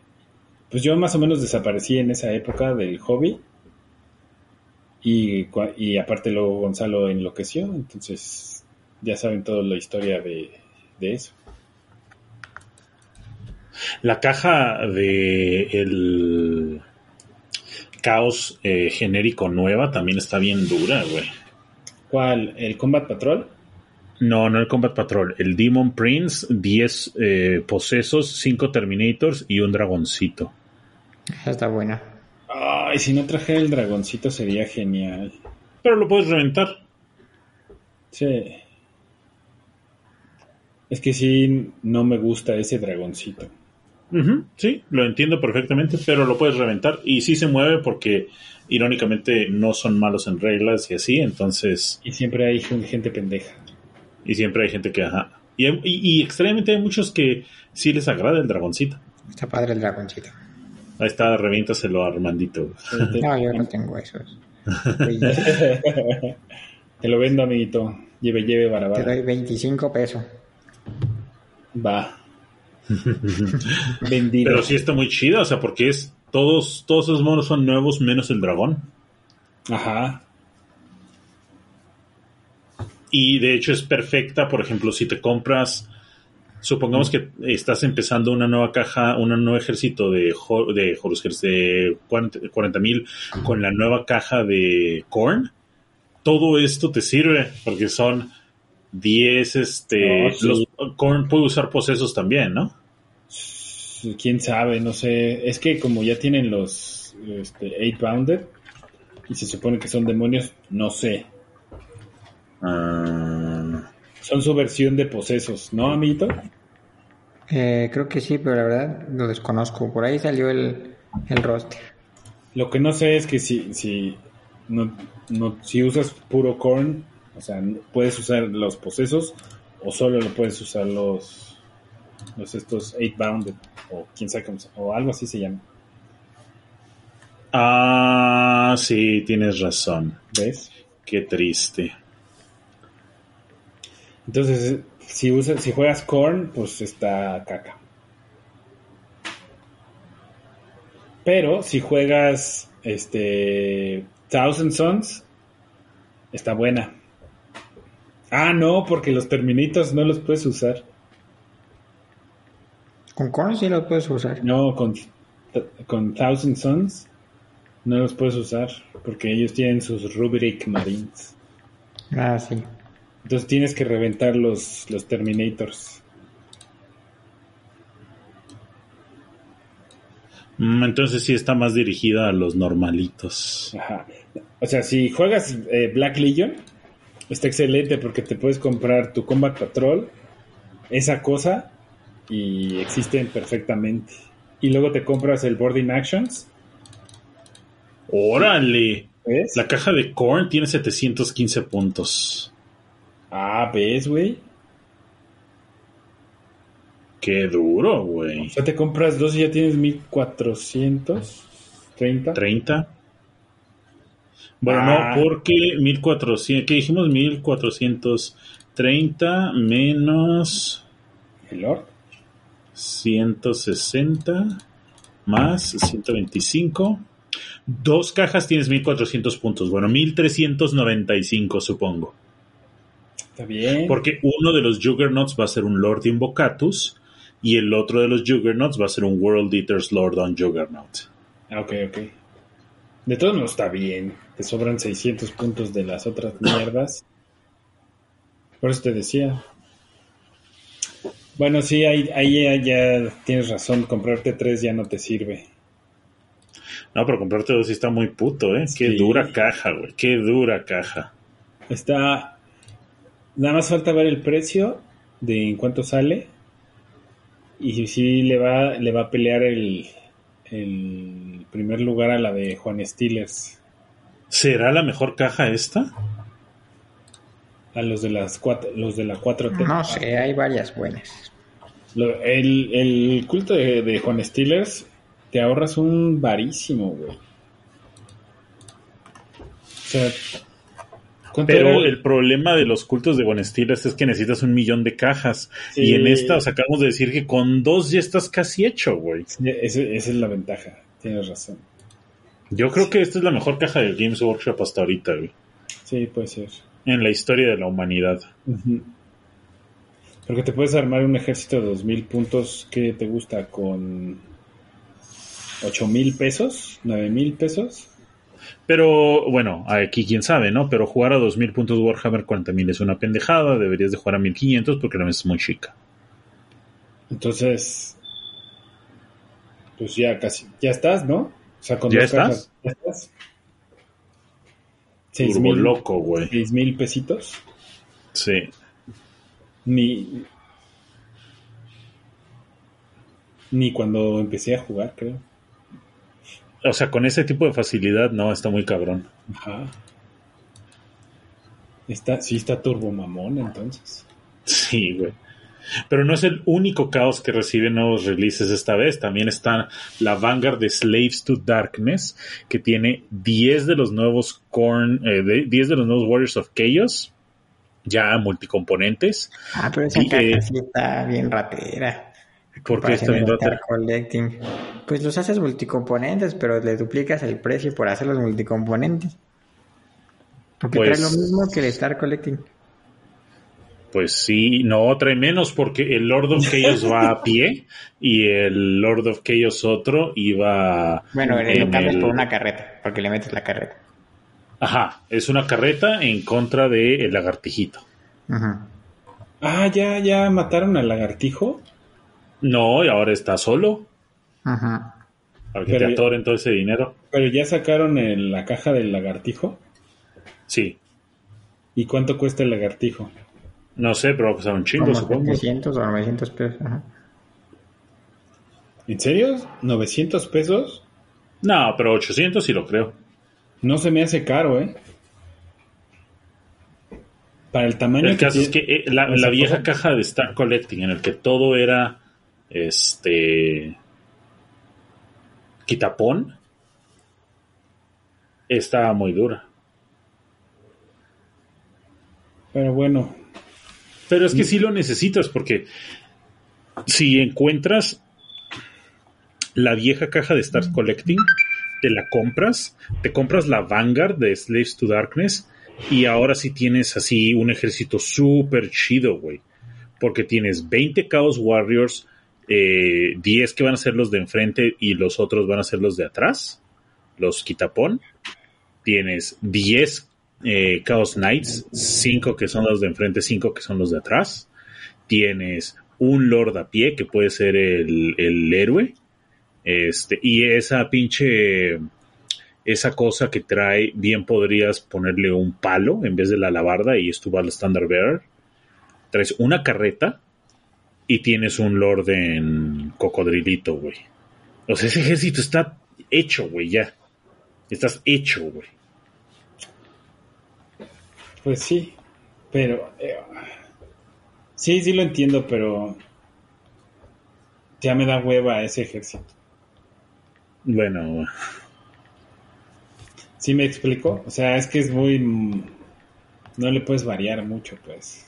Pues yo más o menos desaparecí en esa época del hobby. Y, y aparte luego Gonzalo enloqueció, entonces ya saben toda la historia de, de eso.
La caja de el caos eh, genérico nueva también está bien dura, güey.
¿Cuál? ¿El Combat Patrol?
No, no el Combat Patrol. El Demon Prince, 10 eh, posesos, 5 Terminators y un dragoncito.
Esa está buena.
Ay, si no trajera el dragoncito sería genial.
Pero lo puedes reventar.
Sí. Es que sí, no me gusta ese dragoncito.
Sí, lo entiendo perfectamente, pero lo puedes reventar. Y sí se mueve porque, irónicamente, no son malos en reglas y así, entonces...
Y siempre hay gen- gente pendeja.
Y siempre hay gente que... Ajá. Y, y, y extrañamente hay muchos que sí les agrada el dragoncito.
Está padre el dragoncito.
Ahí está, reviéntaselo a Armandito.
No, yo no tengo esos.
Te lo vendo, amiguito. Lleve, lleve,
Te
barabara.
doy 25 pesos.
Va. Vendido.
Pero sí está muy chida, o sea, porque es todos, todos esos monos son nuevos menos el dragón.
Ajá.
Y de hecho es perfecta, por ejemplo, si te compras, supongamos que estás empezando una nueva caja, un nuevo ejército de, de de 40 mil con la nueva caja de Korn, todo esto te sirve porque son 10, este,
Oh, sí.
los, Korn puede usar posesos también, ¿no?
Quién sabe, no sé. Es que como ya tienen los este, Eight Bounded y se supone que son demonios, no sé.
Ah,
Son su versión de posesos, ¿no, amiguito?
Eh, creo que sí, pero la verdad lo desconozco. Por ahí salió el, el roster.
Lo que no sé es que si, si, no, no- si usas puro corn, o sea, puedes usar los posesos o solo lo puedes usar los, los estos Eight Bounded o quién sabe cómo o algo así se llama.
ah, sí, tienes razón.
¿Ves?
Qué triste.
Entonces, si usas, si juegas corn, pues está caca. Pero si juegas este Thousand Sons, está buena. Ah, no, porque los Terminitos no los puedes usar.
Con Korn sí lo puedes usar.
No, con, con Thousand Sons no los puedes usar porque ellos tienen sus Rubric Marines.
Ah, sí.
Entonces tienes que reventar los, los Terminators.
Mm, Entonces sí está más dirigida a los normalitos.
Ajá. O sea, si juegas eh, Black Legion, está excelente porque te puedes comprar tu Combat Patrol, esa cosa, y existen perfectamente. Y luego te compras el Boarding Actions.
¡Órale!
¿Ves?
La caja de Korn tiene 715 puntos.
Ah, ¿ves, güey?
¡Qué duro,
O
güey!
sea, te compras dos y ya tienes 1430.
30. Bueno,
Ah.
no, porque 1400, ¿qué dijimos? 1430 menos
El Lord.
160 más 125. Dos cajas tienes 1400 puntos. Bueno, 1395 supongo.
Está bien.
Porque uno de los Juggernauts va a ser un Lord Invocatus y el otro de los Juggernauts va a ser un World Eater's Lord on Juggernaut.
Ah, ok, ok. De todos modos está bien. Te sobran 600 puntos de las otras mierdas. Por eso te decía. Bueno, sí, ahí, ahí ya, tienes razón. Comprarte tres ya no te sirve.
No, pero comprarte dos sí está muy puto, ¿eh? Qué dura caja, güey. Qué dura caja.
Está. Nada más falta ver el precio de en cuánto sale. Y si le va, le va a pelear el, el primer lugar a la de Juan Steelers.
¿Será la mejor caja esta?
A los de las cuatro, los de la 4T.
No sé, hay varias buenas.
Lo- el, el culto de, de Juan Steelers te ahorras un varísimo, güey. O sea, ¿cuánto
Pero el problema de los cultos de Bonestiles es que necesitas un millón de cajas.
Sí.
Y en esta os acabamos de decir que con dos ya estás casi hecho, güey.
Esa es la ventaja, tienes razón.
Yo creo que esta es la mejor caja del Games Workshop hasta ahorita, güey.
Sí, puede ser.
En la historia de la humanidad.
Porque te puedes armar un ejército de 2000 puntos que te gusta con 8000 pesos, 9000 pesos.
Pero bueno, aquí quién sabe, ¿no? Pero jugar a 2000 puntos Warhammer 40.000 es una pendejada. Deberías de jugar a 1500 porque la mesa es muy chica.
Entonces, pues ya casi, ya estás, ¿no? O sea, con
¿Ya
dos
estás?
cajas, ¿ya estás? Seis
Turbo
mil,
loco, güey.
seis mil pesitos.
Sí.
Ni, ni cuando empecé a jugar, creo.
O sea, con ese tipo de facilidad, no, está muy cabrón.
Ajá. Está, sí está turbo mamón, entonces.
Sí, güey. Pero no es el único caos que recibe nuevos releases esta vez. También está la Vanguard de Slaves to Darkness, que tiene 10 de los nuevos Korn, eh, de- 10 de los nuevos Warriors of Chaos, ya multicomponentes.
Ah, pero esa
Y, eh,
sí está bien ratera.
¿Por qué está
de Collecting. Pues los haces multicomponentes, pero le duplicas el precio por hacerlos multicomponentes. Porque
Pues-
trae lo mismo que el Star Collecting.
Pues sí, no, trae menos porque el Lord of Chaos va a pie y el Lord of Chaos otro iba
Bueno,
en
lo cambias
el-
por una carreta, porque le metes la carreta.
Ajá, es una carreta en contra del el lagartijito.
Ah, ya, ya mataron al lagartijo.
No, y ahora está solo
Ujú.
para que
Pero-
te atoren todo ese dinero.
Pero ya sacaron el- la caja del lagartijo.
Sí,
¿Y cuánto cuesta el lagartijo?
no sé, pero va a costar un chingo,
Como
supongo.
700 o 900 pesos. ajá.
¿En serio? ¿900 pesos?
No, pero 800 sí lo creo.
No se me hace caro, ¿eh? Para el tamaño
El caso es que eh, la, vieja
cosa-
caja de Star Collecting, en el que todo era este quitapón, estaba muy dura.
Pero bueno,
Pero es que sí lo necesitas, porque si encuentras la vieja caja de Star Collecting, te la compras, te compras la Vanguard de Slaves to Darkness, y ahora sí tienes así un ejército súper chido, güey. Porque tienes 20 Chaos Warriors, eh, 10 que van a ser los de enfrente y los otros van a ser los de atrás, los quitapón. Tienes 10 eh, Chaos Knights, 5 que son los de enfrente, 5 que son los de atrás. Tienes un Lord a pie que puede ser el, el héroe. Este, y esa pinche esa cosa que trae, bien podrías ponerle un palo en vez de la alabarda y esto va al Standard Bearer. Traes una carreta y tienes un Lord en cocodrilito, güey. O sea, ese ejército está hecho, güey, ya. Estás hecho, güey.
pues sí. Pero... eh, sí, sí lo entiendo, pero... Ya me da hueva ese ejército.
Bueno,
¿Sí me explico? O sea, es que es muy... No le puedes variar mucho, pues.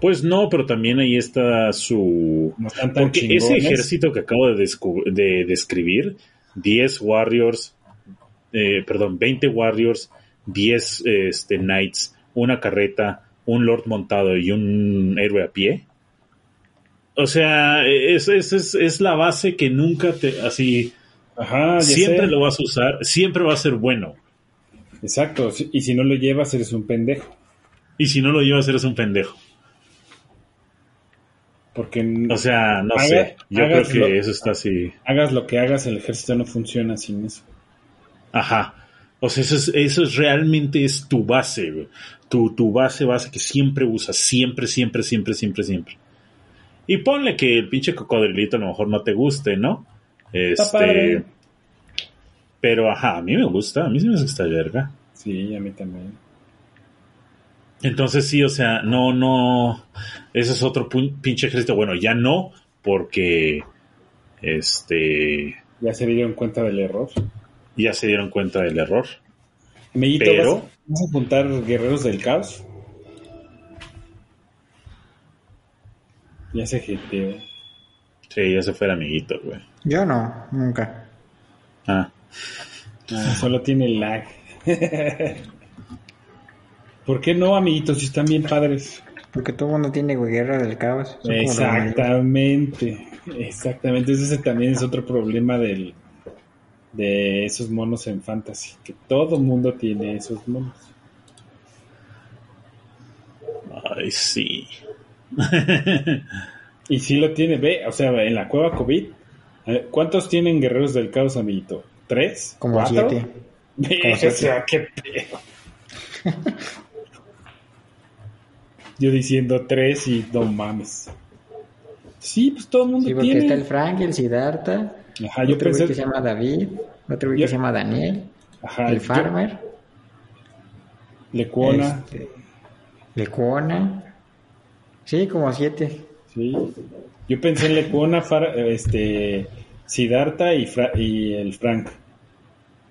Pues no, pero también ahí está su...
No están tan
Porque ese ejército que acabo de, describir, 10 Warriors, eh, perdón, 20 Warriors, 10 este, Knights, una carreta, un Lord montado y un héroe a pie. O sea, es, es, es, es la base que nunca te, así,
Ajá,
siempre
sé.
lo vas a usar, siempre va a ser bueno.
Exacto. Y si no lo llevas, eres un pendejo.
Y si no lo llevas, eres un pendejo.
Porque
O sea, no
Haga-
sé, yo creo que eso está así.
hagas lo que hagas, el ejército no funciona sin eso.
Ajá. O sea, eso es, eso es realmente es tu base, güey. Tu, tu base, base que siempre usas, siempre, siempre, siempre, siempre, siempre. Y ponle que el pinche cocodrilito a lo mejor no te guste, ¿no? Este, pero ajá, a mí me gusta, a mí sí me gusta esta verga.
Sí, a mí también.
Entonces sí, o sea, no, no, ese es otro pinche ejército. Bueno, ya no, porque, este,
Ya se dieron cuenta del error.
ya se dieron cuenta del error.
Mellito,
Pero-
¿vas, vas a apuntar guerreros del caos? Ya se jeteó.
Sí, ya se fue el amiguito, güey.
Yo no, nunca.
Ah,
Ah, solo tiene lag. ¿Por qué no, amiguitos? Si están bien padres.
Porque todo el mundo tiene guerra del caos.
Exactamente. Exactamente. Ese también es otro problema del, de esos monos en fantasy. Que todo mundo tiene esos monos.
ay, sí.
Y sí lo tiene, ve, o sea, en la cueva COVID, eh, ¿cuántos tienen guerreros del caos, amiguito? ¿Tres?
Como
¿Cuatro?
siete.
Ve,
Como
o
siete.
sea, qué pedo. Yo diciendo tres y no mames. Sí, pues todo el mundo
Sí, porque
tiene.
está el Frank, el Siddhartha,
Ajá, yo
otro
pensé.
que se llama David, otro güey que se llama Daniel,
Ajá,
el
yo-
Farmer,
Lecuona.
este, Lecuona. Sí, como siete.
Sí. Yo pensé en Lecuona, Far- este, Siddhartha y, Fra- y el Frank.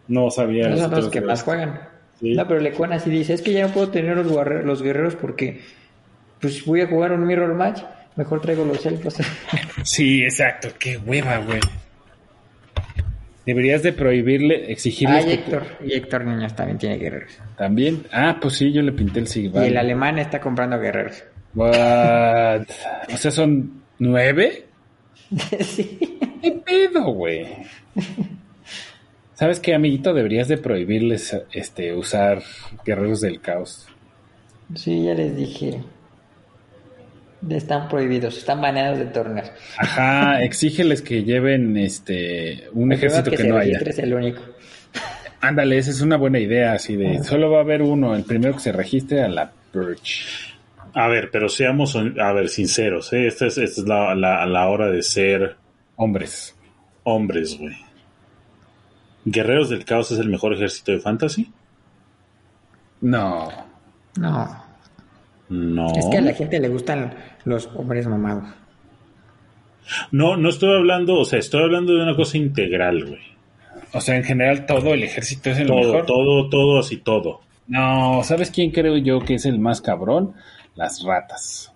No sabía
Esos son los que más juegan.
Sí.
No, pero Lecuan así dice, es que ya no puedo tener los guerreros porque pues voy a jugar un mirror match, mejor traigo los elfos.
Sí, exacto. Qué hueva, güey. Deberías de prohibirle,
ah,
exigirles
y Héctor, y Héctor Niños también tiene guerreros.
también. Ah, pues sí, yo le pinté el Sigval.
Y el alemán está comprando guerreros.
What? O sea, son nueve.
sí.
¿Qué pedo, güey? ¿Sabes qué, amiguito? Deberías de prohibirles este usar guerreros del caos.
Sí, ya les dije. Están prohibidos, están baneados de torneos.
Ajá, exígeles que lleven este un
El
ejército que,
se
no haya.
registre es el único.
Ándale, esa es una buena idea, así de solo va a haber uno, el primero que se registre a la Purge.
A ver, pero seamos, a ver, sinceros, ¿eh? Esta es, esta es la, la, la hora de ser
Hombres.
hombres, güey. ¿Guerreros del Caos es el mejor ejército de fantasy?
No.
No.
No.
Es que a la gente le gustan los hombres mamados.
No, no estoy hablando, o sea, estoy hablando de una cosa integral, güey.
O sea, en general todo el ejército es el
Todo,
mejor.
todo, todo, así todo.
No, ¿sabes quién creo yo que es el más cabrón? Las ratas.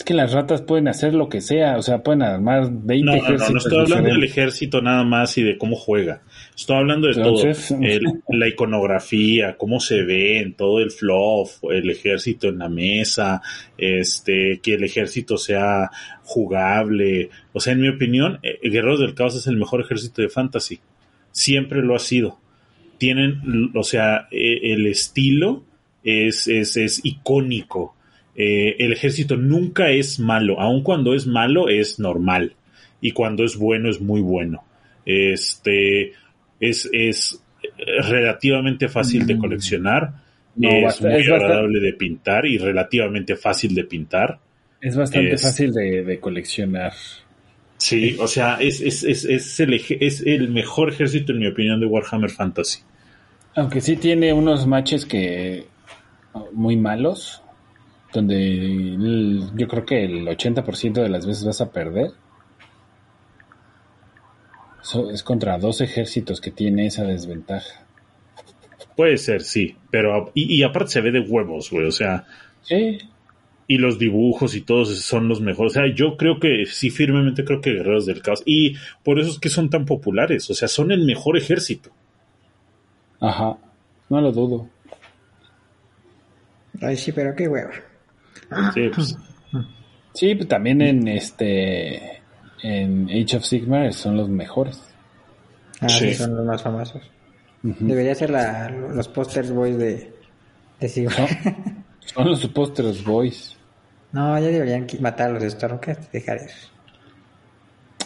Es que las ratas pueden hacer lo que sea, o sea, pueden armar 20
No, no, no,
ejércitos
no estoy hablando del ejército nada más y de cómo juega. Estoy hablando de
Entonces-
todo. El- la iconografía, cómo se ven, todo el fluff, el ejército en la mesa, este, que el ejército sea jugable. O sea, en mi opinión, eh, Guerreros del Caos es el mejor ejército de fantasy. Siempre lo ha sido. Tienen, o sea, eh, el estilo es, es, es icónico. Eh, el ejército nunca es malo, aun cuando es malo es normal y cuando es bueno es muy bueno. Este es, es relativamente fácil de
Mm.
coleccionar,
No,
es
basta-
muy
es
agradable de pintar y relativamente fácil de pintar.
Es bastante
Es-
fácil de, de coleccionar.
Sí, o sea, es, es, es, es, el, es el mejor ejército en mi opinión de Warhammer Fantasy.
Aunque sí tiene unos matches que muy malos, donde el- yo creo que el 80% de las veces vas a perder. Eso es contra dos ejércitos que tiene esa desventaja.
Puede ser, sí, pero y, y aparte se ve de huevos, güey, o sea,
Sí,
y los dibujos y todos son los mejores. O sea, yo creo que sí, firmemente creo que Guerreros del Caos. Y por eso es que son tan populares. O sea, son el mejor ejército.
ajá, no lo dudo.
Ay, sí, pero qué hueva.
Sí, pues,
Sí, pues también en este en Age of Sigmar son los mejores.
Ah, sí,
Sí.
son los más famosos. Debería ser la, los posters boys de, de Sigmar.
Son, son los Posters Boys.
No, ya deberían matar a los Stormcast y dejar eso.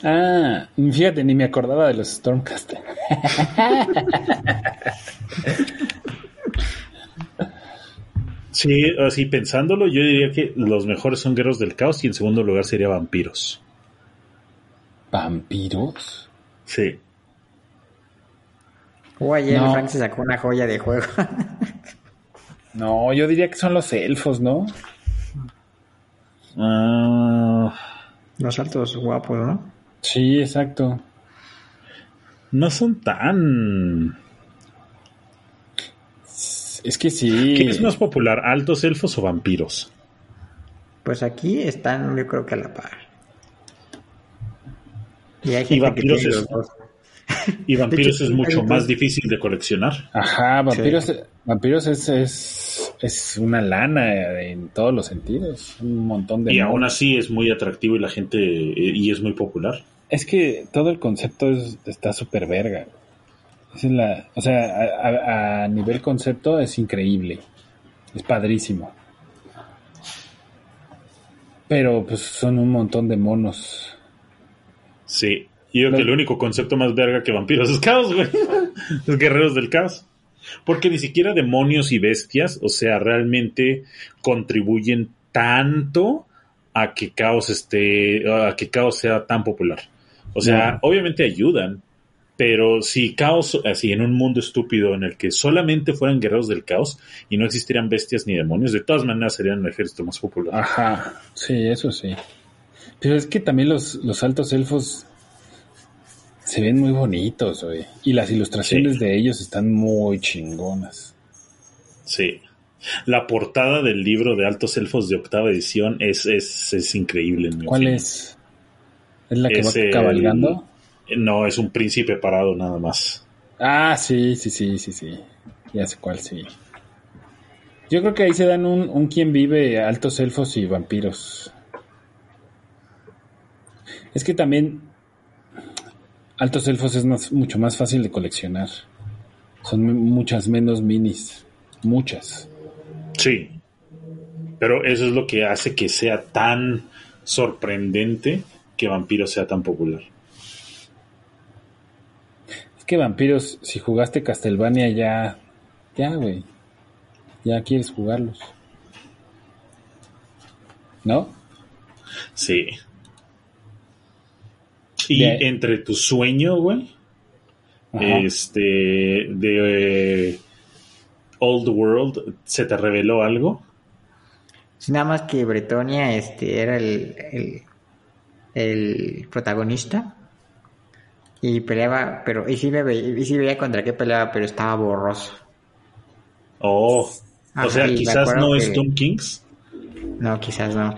Ah, fíjate, ni me acordaba de los Stormcaster.
sí, así pensándolo, yo diría que los mejores son Guerreros del Caos y en segundo lugar sería Vampiros.
¿Vampiros?
Sí.
O ayer
No.
Frank se sacó una joya de juego.
No, yo diría que son los elfos, ¿no?
Ah,
los altos guapos, ¿no?
Sí, exacto.
no son tan...
Es que sí.
¿Qué es más popular, altos elfos o vampiros?
Pues aquí están, yo creo que a la par. Y hay
Y
que
vampiros
tiene
es-
los dos.
Y vampiros
hecho,
es
hay
mucho
dos.
más difícil de coleccionar.
Ajá, vampiros, vampiros es, es, es una lana en todos los sentidos. Un montón de.
Y aún así es muy atractivo y la gente... eh, y es muy popular.
Es que todo el concepto es- está súper verga. Esa es la, o sea, a, nivel concepto es increíble. Es padrísimo. Pero pues son un montón de monos.
Sí. Y yo creo que el único concepto más verga que vampiros es caos, güey. Los guerreros del caos. Porque ni siquiera demonios y bestias, o sea, realmente contribuyen tanto a que caos esté, a que caos sea tan popular. O sea,
No.
obviamente ayudan, pero si caos, así en un mundo estúpido en el que solamente fueran guerreros del caos y no existieran bestias ni demonios, de todas maneras serían el ejército más popular.
Ajá, sí, eso sí. Pero es que también los, los altos elfos se ven muy bonitos, güey. Y las ilustraciones
Sí.
de ellos están muy chingonas.
Sí. La portada del libro de Altos Elfos de octava edición es, es, es increíble. en mi
¿Cuál
opinión.
es? ¿Es la que
Es
va
el-
cabalgando?
No, es un príncipe parado nada más.
Ah, sí, sí, sí, sí, sí. Ya sé cuál, sí. Yo creo que ahí se dan un, un quien vive altos elfos y vampiros. Es que también altos elfos es más- mucho más fácil de coleccionar. Son muchas menos minis. Muchas.
Sí. Pero eso es lo que hace que sea tan sorprendente que Vampiro sea tan popular.
Es que vampiros, si jugaste Castlevania ya... Ya, güey. Ya quieres jugarlos. ¿No?
Sí. Y
De-
entre tu sueño, güey, este, de eh, Old World, ¿se te reveló algo?
Nada más que Bretonia este, era el, el, el protagonista y peleaba, pero y sí, me ve- y sí veía contra qué peleaba, pero estaba borroso.
Oh,
Ajá,
o sea, quizás no es Tom Kings.
No, quizás no.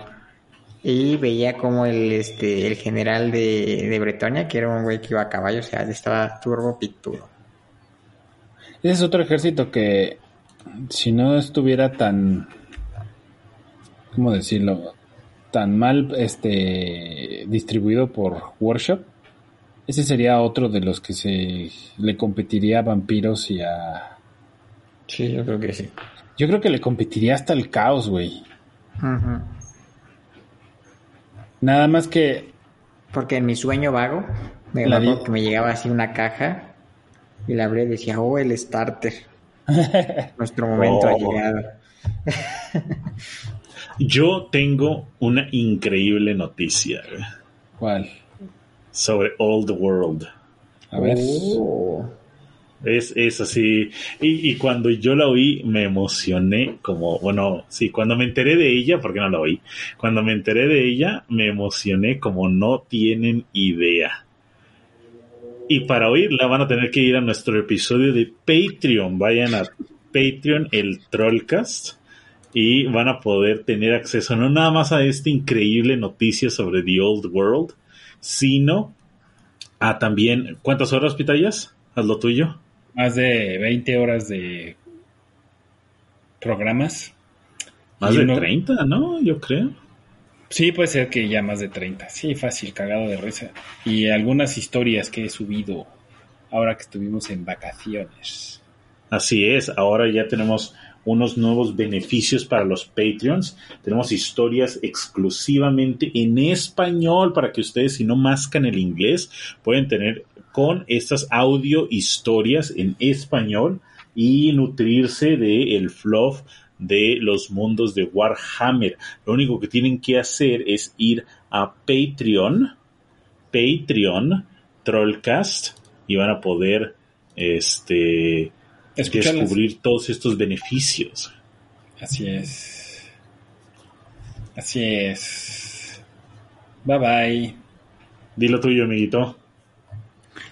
Y veía como el, este, el general de, de Bretonia, que era un güey que iba a caballo, o sea, estaba turbo picturo.
Ese es otro ejército que, si no estuviera tan, ¿cómo decirlo? Tan mal este, distribuido por Workshop, ese sería otro de los que se le competiría a vampiros y a...
Sí, yo creo que sí.
Yo creo que le competiría hasta el caos, güey. Nada más que...
Porque en mi sueño vago, me
La
acuerdo
di-
que me llegaba así una caja y la abría y decía, oh, el starter. Nuestro momento ha
Oh.
llegado.
Yo tengo una increíble noticia güey,
¿Cuál?
Sobre Old World.
A ver.
Oh.
Es, es así. Y, y cuando yo la oí, me emocioné como, bueno, sí, cuando me enteré de ella, porque no la oí, cuando me enteré de ella, me emocioné como no tienen idea. Y para oírla van a tener que ir a nuestro episodio de Patreon. Vayan a Patreon, el Trollcast, y van a poder tener acceso no nada más a esta increíble noticia sobre The Old World, sino a también, ¿cuántas horas, Pitayas? Haz lo tuyo.
Más de 20 horas de programas.
Más
Y
de
uno-
30, ¿no? Yo creo.
Sí, puede ser que ya más de 30. Sí, fácil, cagado de risa. Y algunas historias que he subido ahora que estuvimos en vacaciones.
Así es, ahora ya tenemos unos nuevos beneficios para los Patreons. Tenemos historias exclusivamente en español para que ustedes, si no mascan el inglés, pueden tener con estas audio historias en español y nutrirse de el fluff de los mundos de Warhammer. Lo único que tienen que hacer es ir a Patreon, Patreon, Trollcast, y van a poder este
Escucharlas.
descubrir todos estos beneficios.
Así es. Así es. Bye bye.
Dilo tuyo, amiguito.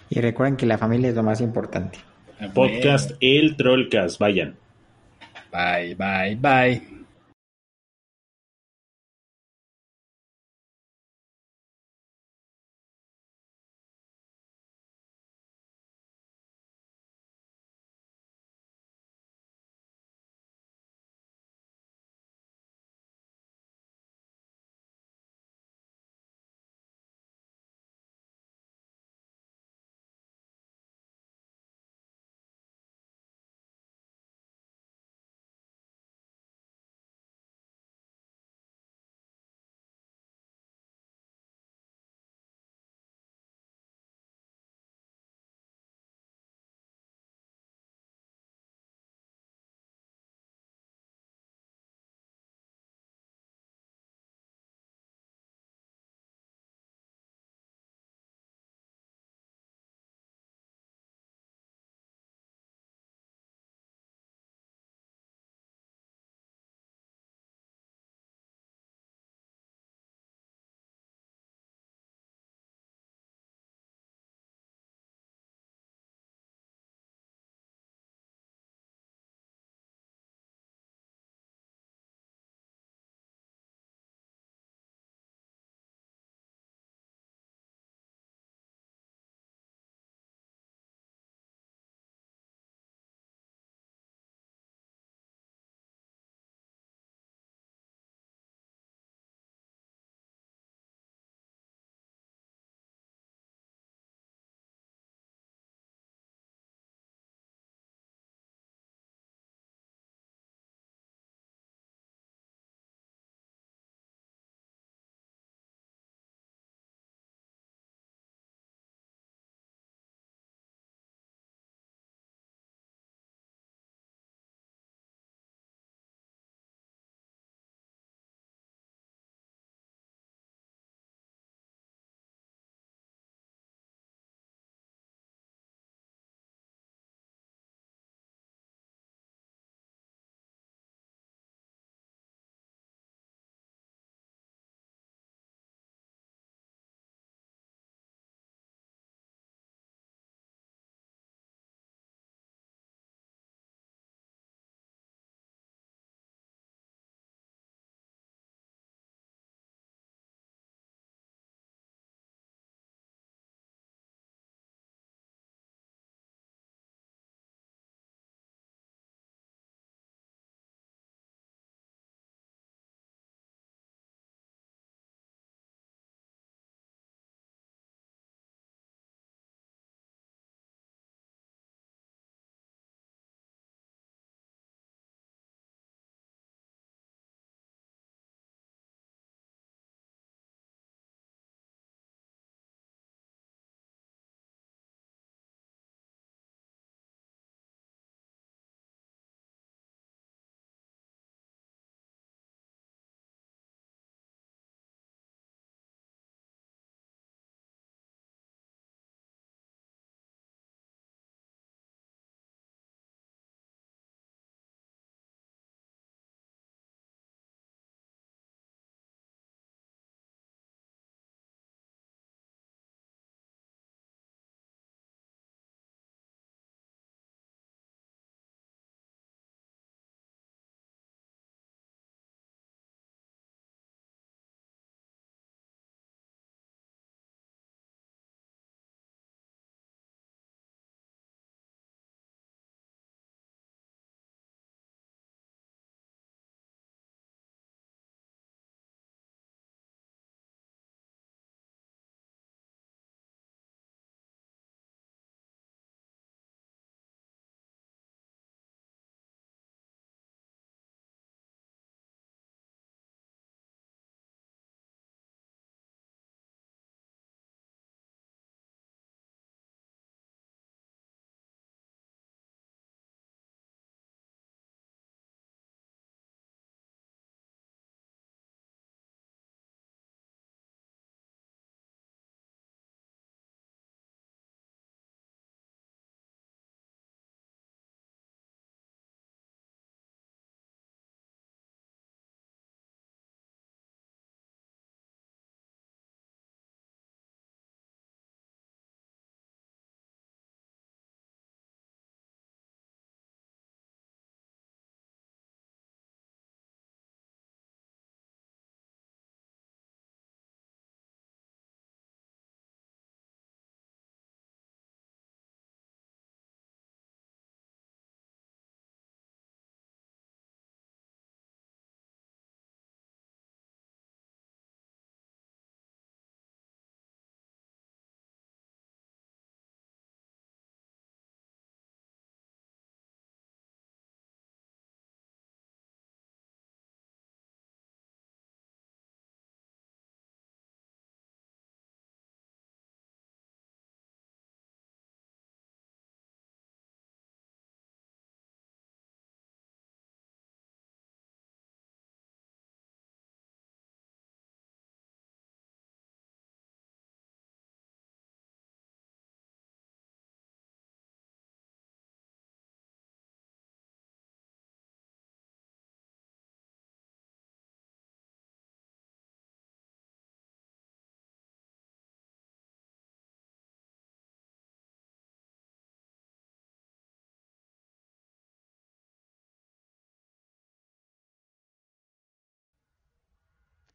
Y recuerden que la familia es lo más importante.
Podcast El Trollcast, vayan.
Bye, bye, bye.